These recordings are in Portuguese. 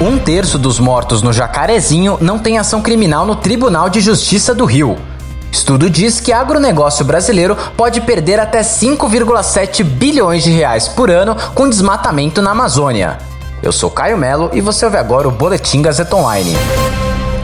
Um terço dos mortos no Jacarezinho não tem ação criminal no Tribunal de Justiça do Rio. Estudo diz que agronegócio brasileiro pode perder até 5,7 bilhões de reais por ano com desmatamento na Amazônia. Eu sou Caio Melo e você ouve agora o Boletim Gazeta Online.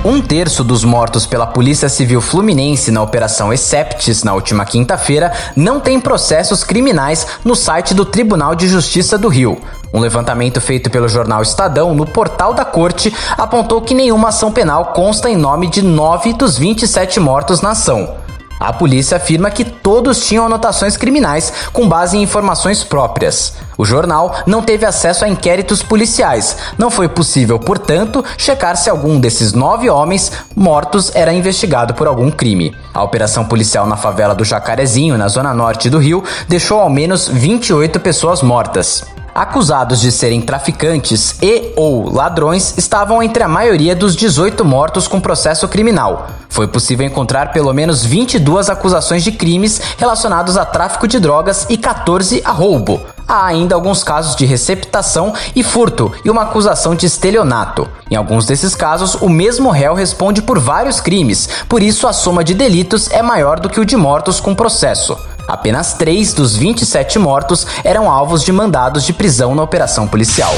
Um terço dos mortos pela Polícia Civil Fluminense na Operação Exceptis na última quinta-feira não tem processos criminais no site do Tribunal de Justiça do Rio. Um levantamento feito pelo jornal Estadão no portal da corte apontou que nenhuma ação penal consta em nome de nove dos 27 mortos na ação. A polícia afirma que todos tinham anotações criminais com base em informações próprias. O jornal não teve acesso a inquéritos policiais. Não foi possível, portanto, checar se algum desses nove homens mortos era investigado por algum crime. A operação policial na favela do Jacarezinho, na zona norte do Rio, deixou ao menos 28 pessoas mortas acusados de serem traficantes e ou ladrões estavam entre a maioria dos 18 mortos com processo criminal. Foi possível encontrar pelo menos 22 acusações de crimes relacionados a tráfico de drogas e 14 a roubo. Há ainda alguns casos de receptação e furto e uma acusação de estelionato. Em alguns desses casos, o mesmo réu responde por vários crimes, por isso a soma de delitos é maior do que o de mortos com processo. Apenas três dos 27 mortos eram alvos de mandados de prisão na operação policial.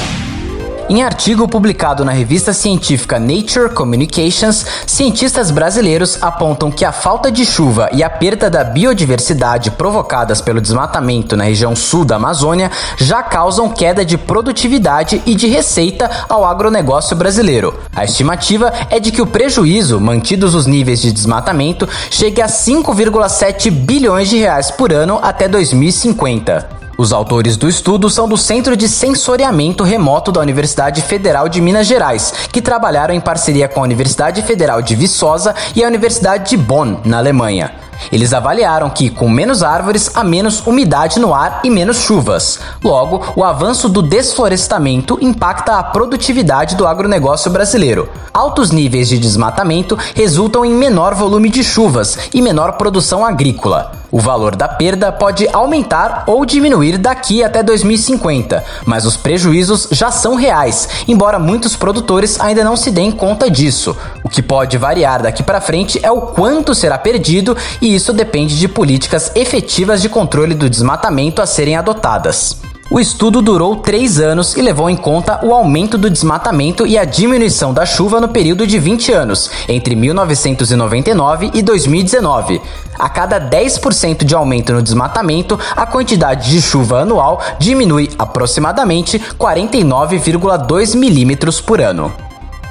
Em artigo publicado na revista científica Nature Communications, cientistas brasileiros apontam que a falta de chuva e a perda da biodiversidade provocadas pelo desmatamento na região sul da Amazônia já causam queda de produtividade e de receita ao agronegócio brasileiro. A estimativa é de que o prejuízo, mantidos os níveis de desmatamento, chegue a 5,7 bilhões de reais por ano até 2050. Os autores do estudo são do Centro de Sensoriamento Remoto da Universidade Federal de Minas Gerais, que trabalharam em parceria com a Universidade Federal de Viçosa e a Universidade de Bonn, na Alemanha. Eles avaliaram que, com menos árvores, há menos umidade no ar e menos chuvas. Logo, o avanço do desflorestamento impacta a produtividade do agronegócio brasileiro. Altos níveis de desmatamento resultam em menor volume de chuvas e menor produção agrícola. O valor da perda pode aumentar ou diminuir daqui até 2050, mas os prejuízos já são reais, embora muitos produtores ainda não se deem conta disso. O que pode variar daqui para frente é o quanto será perdido e isso depende de políticas efetivas de controle do desmatamento a serem adotadas. O estudo durou três anos e levou em conta o aumento do desmatamento e a diminuição da chuva no período de 20 anos, entre 1999 e 2019. A cada 10% de aumento no desmatamento, a quantidade de chuva anual diminui aproximadamente 49,2 milímetros por ano.